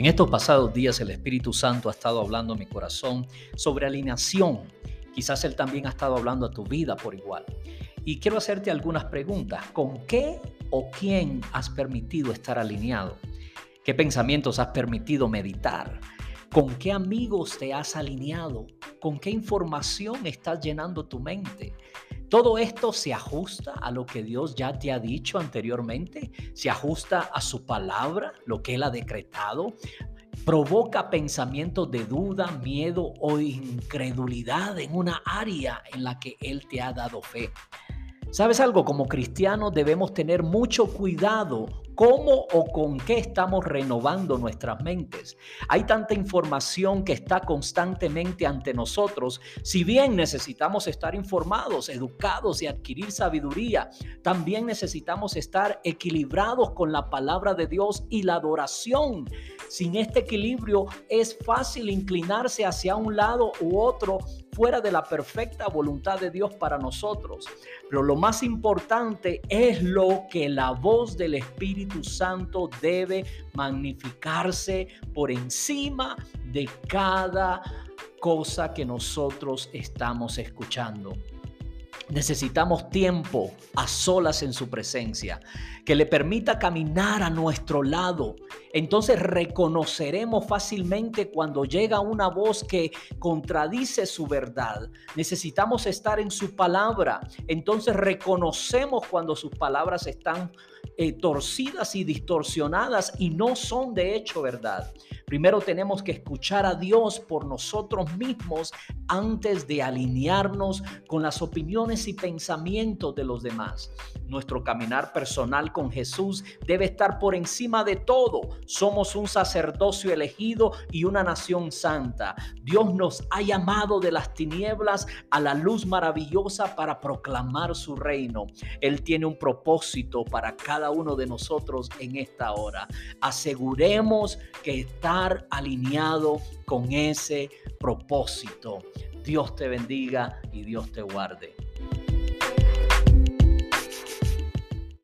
En estos pasados días el Espíritu Santo ha estado hablando a mi corazón sobre alineación. Quizás Él también ha estado hablando a tu vida por igual. Y quiero hacerte algunas preguntas. ¿Con qué o quién has permitido estar alineado? ¿Qué pensamientos has permitido meditar? ¿Con qué amigos te has alineado? ¿Con qué información estás llenando tu mente? Todo esto se ajusta a lo que Dios ya te ha dicho anteriormente, se ajusta a su palabra, lo que Él ha decretado, provoca pensamientos de duda, miedo o incredulidad en una área en la que Él te ha dado fe. ¿Sabes algo? Como cristianos debemos tener mucho cuidado cómo o con qué estamos renovando nuestras mentes. Hay tanta información que está constantemente ante nosotros. Si bien necesitamos estar informados, educados y adquirir sabiduría, también necesitamos estar equilibrados con la palabra de Dios y la adoración. Sin este equilibrio es fácil inclinarse hacia un lado u otro fuera de la perfecta voluntad de Dios para nosotros. Pero lo más importante es lo que la voz del Espíritu Santo debe magnificarse por encima de cada cosa que nosotros estamos escuchando. Necesitamos tiempo a solas en su presencia, que le permita caminar a nuestro lado. Entonces reconoceremos fácilmente cuando llega una voz que contradice su verdad. Necesitamos estar en su palabra. Entonces reconocemos cuando sus palabras están eh, torcidas y distorsionadas y no son de hecho verdad. Primero tenemos que escuchar a Dios por nosotros mismos antes de alinearnos con las opiniones y pensamientos de los demás. Nuestro caminar personal con Jesús debe estar por encima de todo. Somos un sacerdocio elegido y una nación santa. Dios nos ha llamado de las tinieblas a la luz maravillosa para proclamar su reino. Él tiene un propósito para cada uno de nosotros en esta hora. Aseguremos que estar alineado con ese propósito. Dios te bendiga y Dios te guarde.